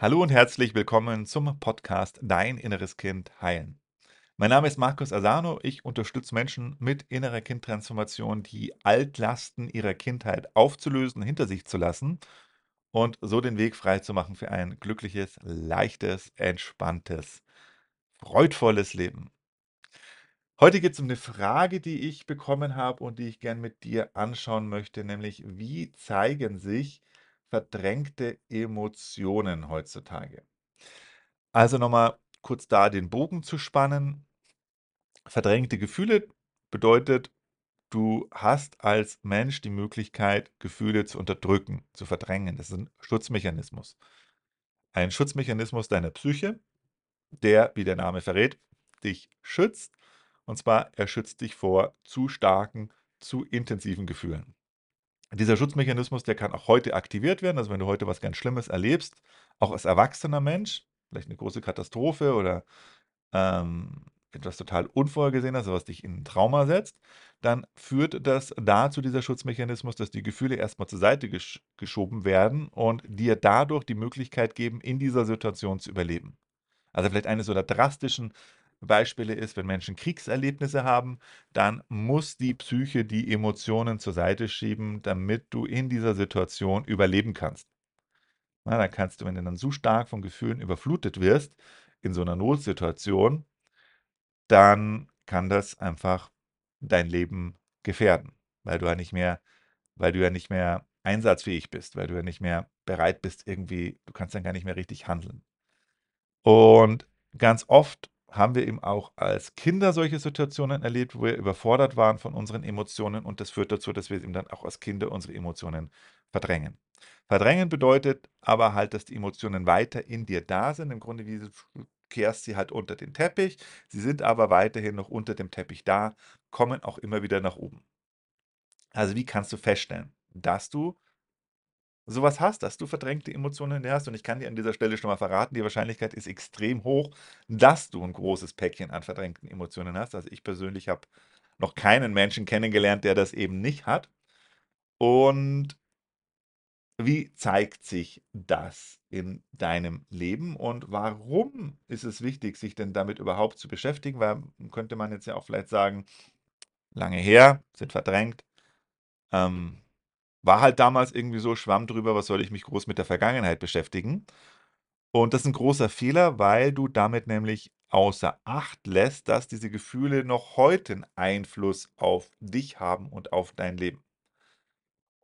Hallo und herzlich willkommen zum Podcast Dein inneres Kind heilen. Mein Name ist Markus Asano. Ich unterstütze Menschen mit innerer Kindtransformation, die Altlasten ihrer Kindheit aufzulösen, hinter sich zu lassen und so den Weg frei zu machen für ein glückliches, leichtes, entspanntes, freudvolles Leben. Heute geht es um eine Frage, die ich bekommen habe und die ich gern mit dir anschauen möchte, nämlich wie zeigen sich verdrängte Emotionen heutzutage? Also nochmal kurz da den Bogen zu spannen. Verdrängte Gefühle bedeutet, du hast als Mensch die Möglichkeit, Gefühle zu unterdrücken, zu verdrängen. Das ist ein Schutzmechanismus. Ein Schutzmechanismus deiner Psyche, der, wie der Name verrät, dich schützt. Und zwar, er schützt dich vor zu starken, zu intensiven Gefühlen. Dieser Schutzmechanismus, der kann auch heute aktiviert werden. Also wenn du heute was ganz Schlimmes erlebst, auch als erwachsener Mensch, vielleicht eine große Katastrophe oder ähm, etwas total Unvorhergesehenes, was dich in ein Trauma setzt, dann führt das dazu, dieser Schutzmechanismus, dass die Gefühle erstmal zur Seite gesch geschoben werden und dir dadurch die Möglichkeit geben, in dieser Situation zu überleben. Also vielleicht eines so der drastischen Beispiele ist, wenn Menschen Kriegserlebnisse haben, dann muss die Psyche die Emotionen zur Seite schieben, damit du in dieser Situation überleben kannst. Na, dann kannst du, wenn du dann so stark von Gefühlen überflutet wirst, in so einer Notsituation, dann kann das einfach dein Leben gefährden, weil du ja nicht mehr, weil du ja nicht mehr einsatzfähig bist, weil du ja nicht mehr bereit bist, irgendwie, du kannst dann gar nicht mehr richtig handeln. Und ganz oft haben wir eben auch als Kinder solche Situationen erlebt, wo wir überfordert waren von unseren Emotionen und das führt dazu, dass wir eben dann auch als Kinder unsere Emotionen verdrängen. Verdrängen bedeutet aber halt, dass die Emotionen weiter in dir da sind. Im Grunde, wie du kehrst sie halt unter den Teppich. Sie sind aber weiterhin noch unter dem Teppich da, kommen auch immer wieder nach oben. Also wie kannst du feststellen, dass du sowas hast, dass du verdrängte Emotionen hast. Und ich kann dir an dieser Stelle schon mal verraten, die Wahrscheinlichkeit ist extrem hoch, dass du ein großes Päckchen an verdrängten Emotionen hast. Also ich persönlich habe noch keinen Menschen kennengelernt, der das eben nicht hat. Und wie zeigt sich das in deinem Leben und warum ist es wichtig, sich denn damit überhaupt zu beschäftigen? Weil könnte man jetzt ja auch vielleicht sagen, lange her, sind verdrängt. Ähm, war halt damals irgendwie so, schwamm drüber, was soll ich mich groß mit der Vergangenheit beschäftigen? Und das ist ein großer Fehler, weil du damit nämlich außer Acht lässt, dass diese Gefühle noch heute 'n Einfluss auf dich haben und auf dein Leben.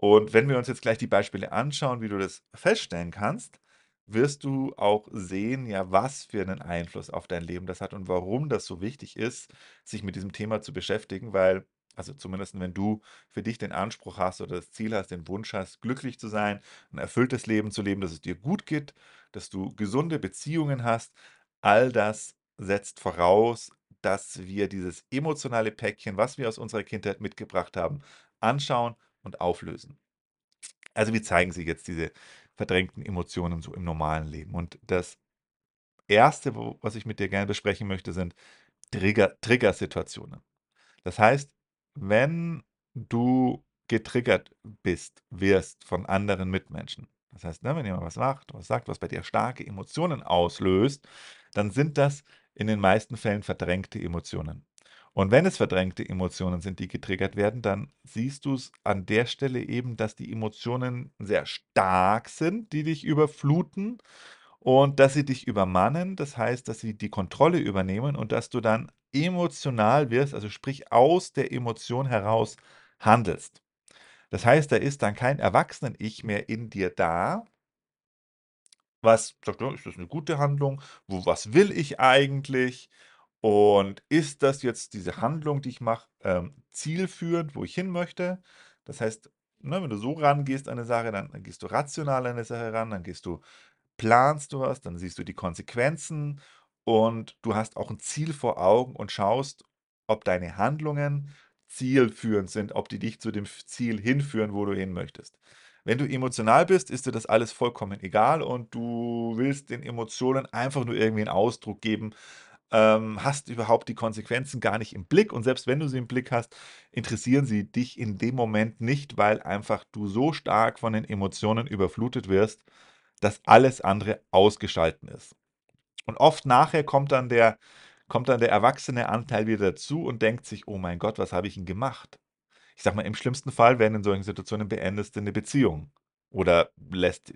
Und wenn wir uns jetzt gleich die Beispiele anschauen, wie du das feststellen kannst, wirst du auch sehen, ja, was für einen Einfluss auf dein Leben das hat und warum das so wichtig ist, sich mit diesem Thema zu beschäftigen, weil also zumindest wenn du für dich den Anspruch hast oder das Ziel hast, den Wunsch hast, glücklich zu sein, ein erfülltes Leben zu leben, dass es dir gut geht, dass du gesunde Beziehungen hast, all das setzt voraus, dass wir dieses emotionale Päckchen, was wir aus unserer Kindheit mitgebracht haben, anschauen und auflösen. Also wie zeigen sich jetzt diese verdrängten Emotionen so im normalen Leben? Und das Erste, was ich mit dir gerne besprechen möchte, sind Trigger, Trigger-Situationen. Das heißt, wenn du getriggert bist, wirst von anderen Mitmenschen, das heißt, ne, wenn jemand was macht, was sagt, was bei dir starke Emotionen auslöst, dann sind das in den meisten Fällen verdrängte Emotionen. Und wenn es verdrängte Emotionen sind, die getriggert werden, dann siehst du es an der Stelle eben, dass die Emotionen sehr stark sind, die dich überfluten und dass sie dich übermannen. Das heißt, dass sie die Kontrolle übernehmen und dass du dann emotional wirst, also sprich aus der Emotion heraus handelst. Das heißt, da ist dann kein Erwachsenen-Ich mehr in dir da, was sagt, ist das eine gute Handlung? Wo, was will ich eigentlich? Und ist das jetzt diese Handlung, die ich mache, ähm, zielführend, wo ich hin möchte? Das heißt, ne, wenn du so rangehst an eine Sache, dann, dann gehst du rational an eine Sache ran, dann gehst du, planst du was, dann siehst du die Konsequenzen und du hast auch ein Ziel vor Augen und schaust, ob deine Handlungen zielführend sind, ob die dich zu dem Ziel hinführen, wo du hin möchtest. Wenn du emotional bist, ist dir das alles vollkommen egal und du willst den Emotionen einfach nur irgendwie einen Ausdruck geben, ähm, hast überhaupt die Konsequenzen gar nicht im Blick und selbst wenn du sie im Blick hast, interessieren sie dich in dem Moment nicht, weil einfach du so stark von den Emotionen überflutet wirst, dass alles andere ausgeschalten ist. Und oft nachher kommt dann der kommt dann der erwachsene Anteil wieder dazu und denkt sich: „Oh mein Gott, was habe ich denn gemacht?“ Ich sage mal, im schlimmsten Fall, wenn in solchen Situationen beendest du 'ne Beziehung oder lässt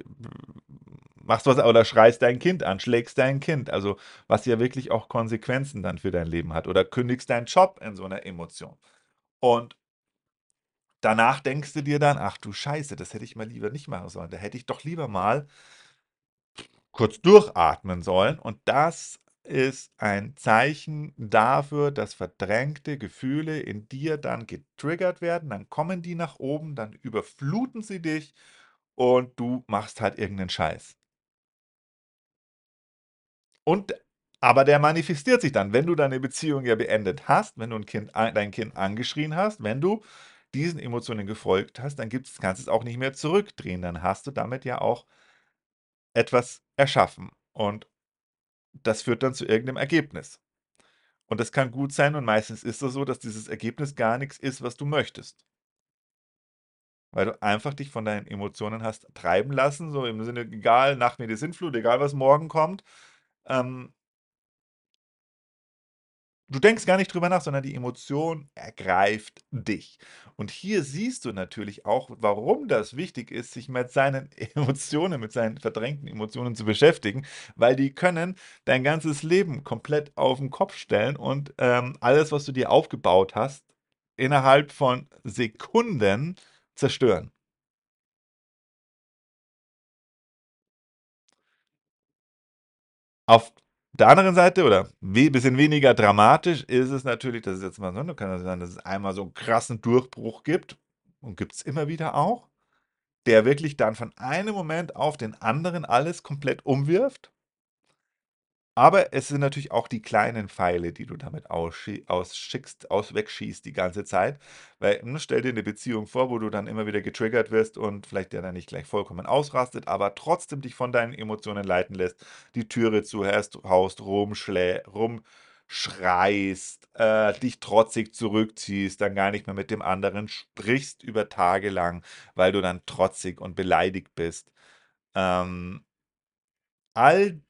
machst was oder schreist dein Kind an, schlägst dein Kind, also was ja wirklich auch Konsequenzen dann für dein Leben hat oder kündigst deinen Job in so 'ner Emotion. Und danach denkst du dir dann: „Ach du Scheiße, das hätte ich mal lieber nicht machen sollen. Da hätte ich doch lieber mal“ „kurz durchatmen sollen.“ Und das ist ein Zeichen dafür, dass verdrängte Gefühle in dir dann getriggert werden. Dann kommen die nach oben, dann überfluten sie dich und du machst halt irgend 'nen Scheiß. Und aber der manifestiert sich dann, wenn du deine Beziehung ja beendet hast, wenn du 'n Kind ei dein Kind angeschrien hast, wenn du diesen Emotionen gefolgt hast, dann gibt's kannst du's auch nicht mehr zurückdrehen. Dann hast du damit ja auch etwas erschaffen und das führt dann zu irgend 'nem Ergebnis. Und das kann gut sein und meistens ist das so, dass dieses Ergebnis gar nix ist, was du möchtest. Weil du einfach dich von deinen Emotionen hast treiben lassen, so im Sinne: „Egal, nach mir die Sintflut, egal was morgen kommt.“ Ähm Du denkst gar nicht drüber nach, sondern die Emotion ergreift dich. Und hier siehst du natürlich auch, warum das wichtig ist, sich mit seinen Emotionen, mit seinen verdrängten Emotionen zu beschäftigen, weil die können dein ganzes Leben komplett auf 'n Kopf stellen und, ähm, alles, was du dir aufgebaut hast, innerhalb von Sekunden zerstören. Auf der anderen Seite oder we bisschen weniger dramatisch ist es natürlich, dass es jetzt mal, ne kann ja sein, dass es einmal so 'n krassen Durchbruch gibt und gibt's immer wieder auch, der wirklich dann von einem Moment auf den anderen alles komplett umwirft. Aber es sind natürlich auch die kleinen Pfeile, die du damit ausschi ausschickst aus wegschießt die ganze Zeit. Weil, ne, stell dir 'ne Beziehung vor, wo du dann immer wieder getriggert wirst und vielleicht der dann nicht gleich vollkommen ausrastet, aber trotzdem dich von deinen Emotionen leiten lässt, die Türe zuhärst haust, rumschreist, äh, dich trotzig zurückziehst, dann gar nicht mehr mit dem anderen sprichst über Tage lang, weil du dann trotzig und beleidigt bist. Ähm all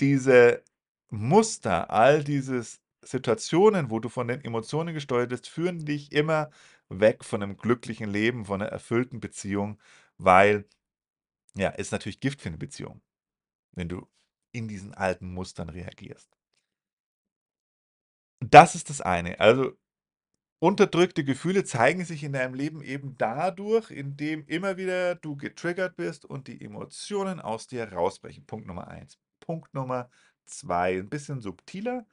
diese Muster, all dieses Situationen, wo du von den Emotionen gesteuert wirst, führen dich immer weg von 'nem glücklichen Leben, von 'ner erfüllten Beziehung, weil ja, ist natürlich Gift für 'ne Beziehung, wenn du in diesen alten Mustern reagierst. Das ist das eine. Also, unterdrückte Gefühle zeigen sich in deinem Leben eben dadurch, indem immer wieder du getriggert bist und die Emotionen aus dir rausbrechen. Punkt Nummer 1. Punkt Nummer 2, 'n bisschen subtiler,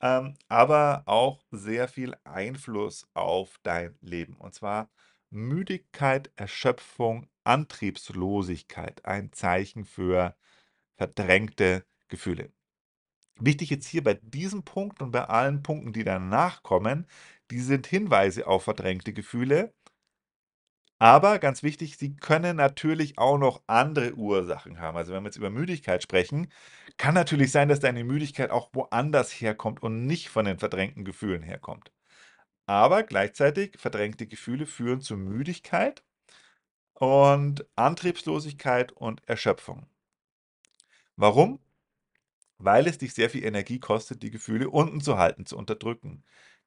ähm, aber auch sehr viel Einfluss auf dein Leben. Und zwar Müdigkeit, Erschöpfung, Antriebslosigkeit, ein Zeichen für verdrängte Gefühle. Wichtig jetzt hier bei diesem Punkt und bei allen Punkten, die danach kommen, die sind Hinweise auf verdrängte Gefühle aber ganz wichtig, sie können natürlich auch noch andere Ursachen haben. Also, wenn wir jetzt über Müdigkeit sprechen, kann natürlich sein, dass deine Müdigkeit auch woanders herkommt und nicht von den verdrängten Gefühlen herkommt. Aber gleichzeitig verdrängte Gefühle führen zu Müdigkeit und Antriebslosigkeit und Erschöpfung. Warum? Weil es dich sehr viel Energie kostet, die Gefühle unten zu halten, zu unterdrücken.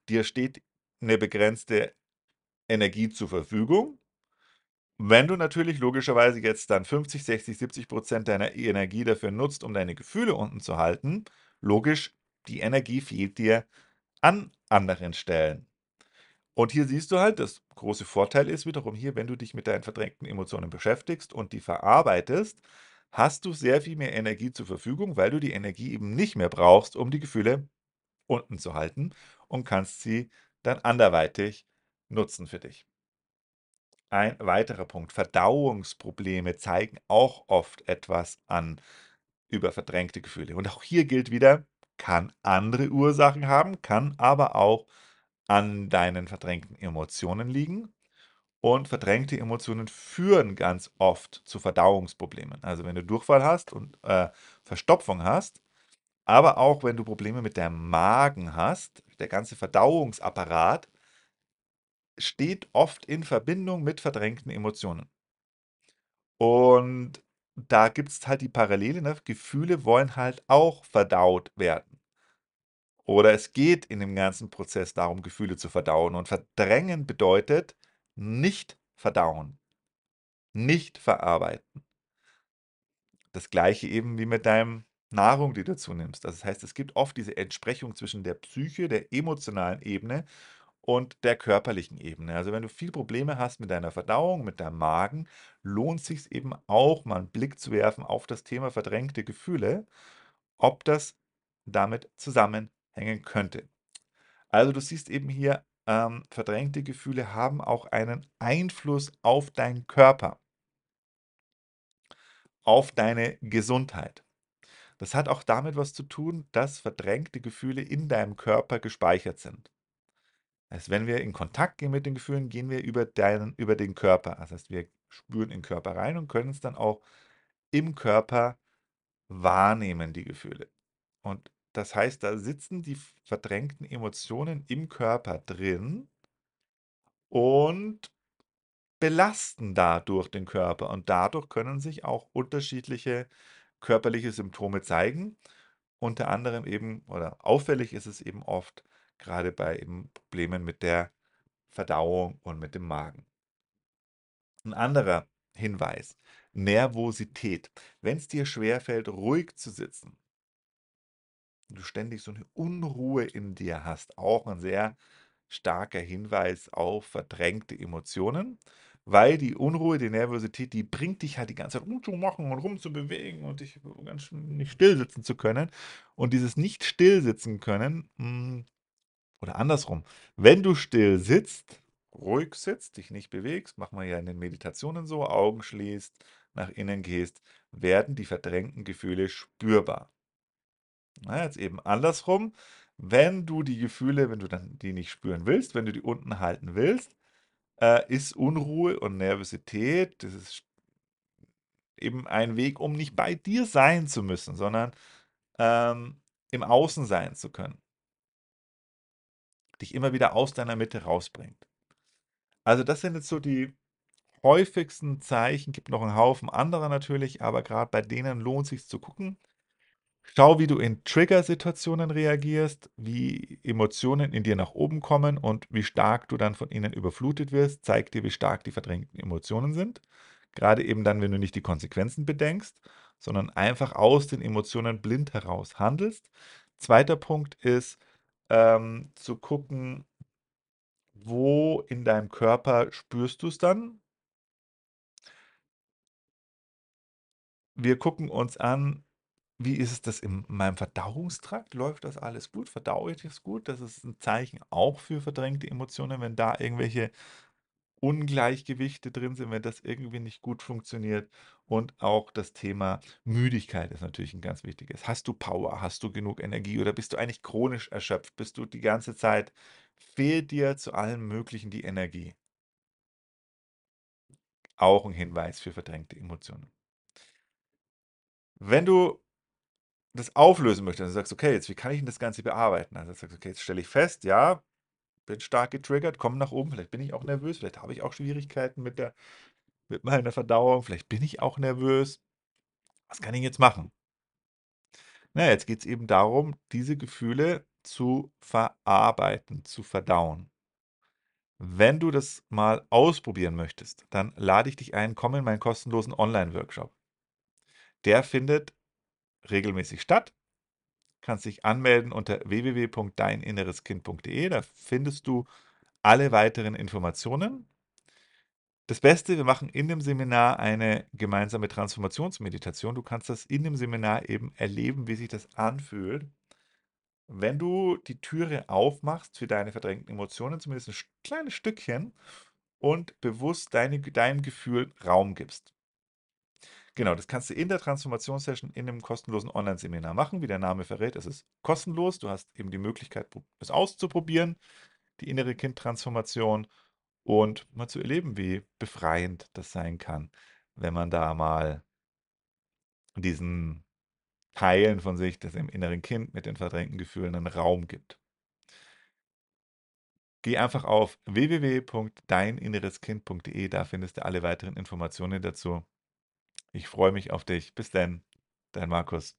Dir steht 'ne begrenzte Energie zur Verfügung. Wenn du natürlich logischerweise jetzt dann 50, 60, 70 % deiner Energie dafür nutzt, um deine Gefühle unten zu halten, logisch, die Energie fehlt dir an anderen Stellen. Und hier siehst du halt, das große Vorteil ist wiederum hier, wenn du dich mit deinen verdrängten Emotionen beschäftigst und die verarbeitest, hast du sehr viel mehr Energie zur Verfügung, weil du die Energie eben nicht mehr brauchst, um die Gefühle unten zu halten und kannst sie dann anderweitig nutzen für dich. Ein weiterer Punkt, Verdauungsprobleme zeigen auch oft etwas an über verdrängte Gefühle. Und auch hier gilt wieder, kann andere Ursachen haben, kann aber auch an deinen verdrängten Emotionen liegen. Und verdrängte Emotionen führen ganz oft zu Verdauungsproblemen. Also, wenn du Durchfall hast und, äh, Verstopfung hast, aber auch wenn du Probleme mit deinem Magen hast, der ganze Verdauungsapparat steht oft in Verbindung mit verdrängten Emotionen. Und da gibt's halt die Parallele, ne? Gefühle wollen halt auch verdaut werden. Oder es geht in dem ganzen Prozess darum, Gefühle zu verdauen. Und verdrängen bedeutet nicht verdauen, nicht verarbeiten. Das Gleiche eben wie mit deinem Nahrung, die du zu nimmst. Das heißt, es gibt oft diese Entsprechung zwischen der Psyche, der emotionalen Ebene und der körperlichen Ebene. Also, wenn du viel Probleme hast mit deiner Verdauung, mit deinem Magen, lohnt sich's eben auch, mal 'n Blick zu werfen auf das Thema verdrängte Gefühle, ob das damit zusammenhängen könnte. Also, du siehst eben hier, ähm, verdrängte Gefühle haben auch einen Einfluss auf deinen Körper auf deine Gesundheit. Das hat auch damit was zu tun, dass verdrängte Gefühle in deinem Körper gespeichert sind. Heißt, wenn wir in Kontakt gehen mit den Gefühlen, gehen wir über deinen über den Körper. Das heißt, wir spüren in 'n Körper rein und können's dann auch im Körper wahrnehmen, die Gefühle. Und das heißt, da sitzen die verdrängten Emotionen im Körper drin und belasten dadurch den Körper. Und dadurch können sich auch unterschiedliche körperliche Symptome zeigen. Unter anderem eben oder auffällig ist es eben oft grade bei eben Problemen mit der Verdauung und mit dem Magen. 'N anderer Hinweis: Nervosität. Wenn's dir schwerfällt, ruhig zu sitzen du ständig so 'ne Unruhe in dir hast, auch 'n sehr starker Hinweis auf verdrängte Emotionen, weil die Unruhe, die Nervosität, die bringt dich halt die ganze Zeit rumzumachen und rumzubewegen und dich ganz nicht stillsitzen zu können. Und dieses Nicht-Stillsitzen können, hm oder andersrum, wenn du still sitzt, ruhig sitzt, dich nicht bewegst, macht man ja in den Meditationen so, Augen schließt, nach innen gehst, werden die verdrängten Gefühle spürbar. Na, jetzt eben andersrum, wenn du die Gefühle wenn du dann die nicht spüren willst, wenn du die unten halten willst, äh, ist Unruhe und Nervosität, das ist eben ein Weg, um nicht bei dir sein zu müssen, sondern, ähm, im Außen sein zu können. Dich immer wieder aus deiner Mitte rausbringt. Also, das sind jetzt so die häufigsten Zeichen, gibt noch 'n Haufen anderer natürlich, aber grad bei denen lohnt sich's zu gucken. Schau, wie du in Triggersituationen reagierst, wie Emotionen in dir nach oben kommen und wie stark du dann von ihnen überflutet wirst, zeigt dir, wie stark die verdrängten Emotionen sind. Grade eben dann, wenn du nicht die Konsequenzen bedenkst, sondern einfach aus den Emotionen blind heraus handelst. Zweiter Punkt ist, ähm, zu gucken wo in deinem Körper spürst du's dann? Wir gucken uns an, wie ist es das in meinem Verdauungstrakt? Läuft das alles gut? Verdaue ich das gut? Das ist 'n Zeichen auch für verdrängte Emotionen, wenn da irgendwelche Ungleichgewichte drin sind, wenn das irgendwie nicht gut funktioniert. Und auch das Thema Müdigkeit ist natürlich 'n ganz wichtiges. Hast du Power? Hast du genug Energie oder bist du eigentlich chronisch erschöpft? Bist du die ganze Zeit fehlt dir zu allem Möglichen die Energie? Auch 'n Hinweis für verdrängte Emotionen. Wenn du das auflösen möchtest und sagst: „Okay, jetzt wie kann ich 'n das Ganze bearbeiten?“ Also, sagst: „Okay, jetzt stelle ich fest, ja, bin stark getriggert, komme nach oben, vielleicht bin ich auch nervös, vielleicht habe ich auch Schwierigkeiten mit der mit meiner Verdauung, vielleicht bin ich auch nervös. Was kann ich jetzt machen?“ Na ja, jetzt geht's eben darum, diese Gefühle zu verarbeiten, zu verdauen. Wenn du das mal ausprobieren möchtest, dann lade ich dich ein, komm in meinen kostenlosen Onlineworkshop. Der findet regelmäßig statt. Kannst dich anmelden unter www.deininnereskind.de. Da findest du alle weiteren Informationen. Das Beste, wir machen in dem Seminar eine gemeinsame Transformationsmeditation. Du kannst das in dem Seminar eben erleben, wie sich das anfühlt, wenn du die Türe aufmachst für deine verdrängten Emotionen, zumindest 'n sch kleines Stückchen und bewusst deine deinem Gefühl Raum gibst. Genau, das kannst du in der Transformations-Session in 'nem kostenlosen Onlineseminar machen. Wie der Name verrät, es ist kostenlos. Du hast eben die Möglichkeit, es auszuprobieren, die innere Kind-Transformation und mal zu erleben, wie befreiend das sein kann, wenn man da mal diesen Teilen von sich, das im inneren Kind mit den verdrängten Gefühlen 'nen Raum gibt. Geh einfach auf www.deininnereskind.de, da findest du alle weiteren Informationen dazu. Ich freue mich auf dich. Bis denn, dein Markus.